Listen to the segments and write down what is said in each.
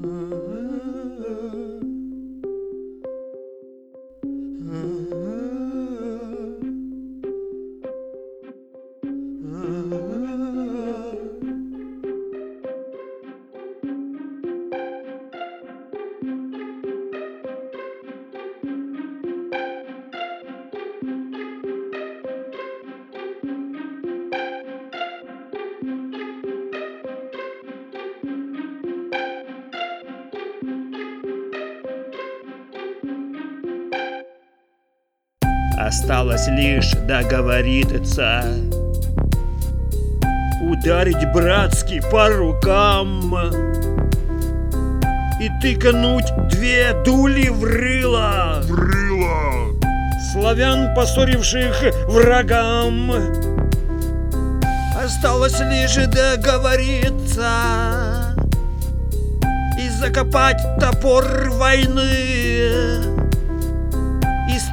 Mm-hmm. mm-hmm. Осталось лишь договориться. Ударить братски по рукам. И тыкануть две дули в рыло. В рыло! Славян, поссоривших врагам. Осталось лишь договориться И закопать топор войны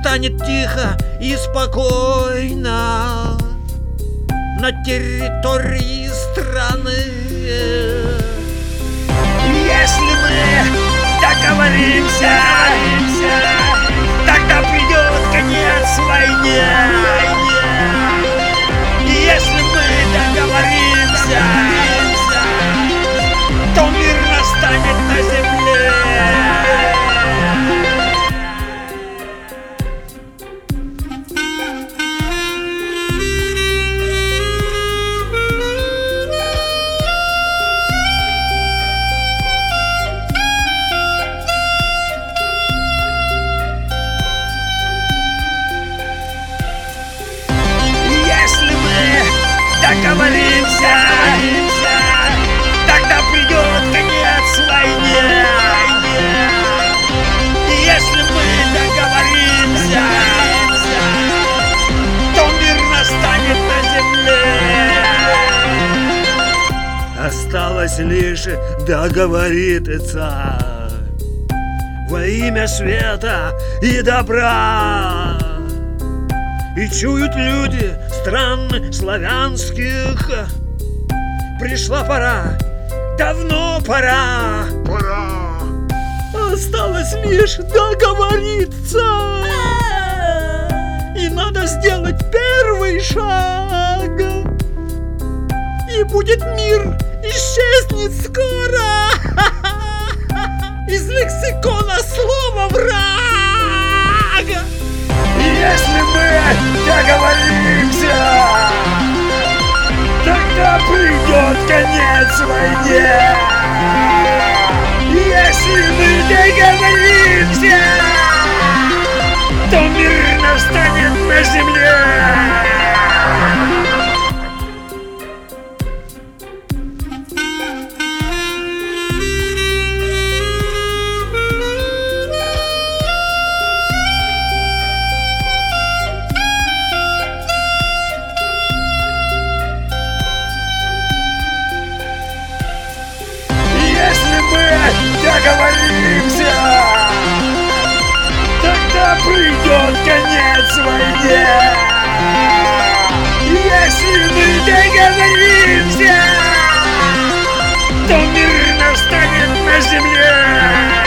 станет тихо и спокойно На территории страны. Если мы договоримся, Осталось лишь договориться. Во имя света и добра. И чуют люди стран славянских. Пришла пора, давно пора. Пора! Осталось лишь договориться. И надо сделать первый шаг. И будет мир, войне. Если мы договоримся, то мир настанет на земле. Мы договоримся, тогда придет конец войне. Если мы договоримся, то мир настанет на земле.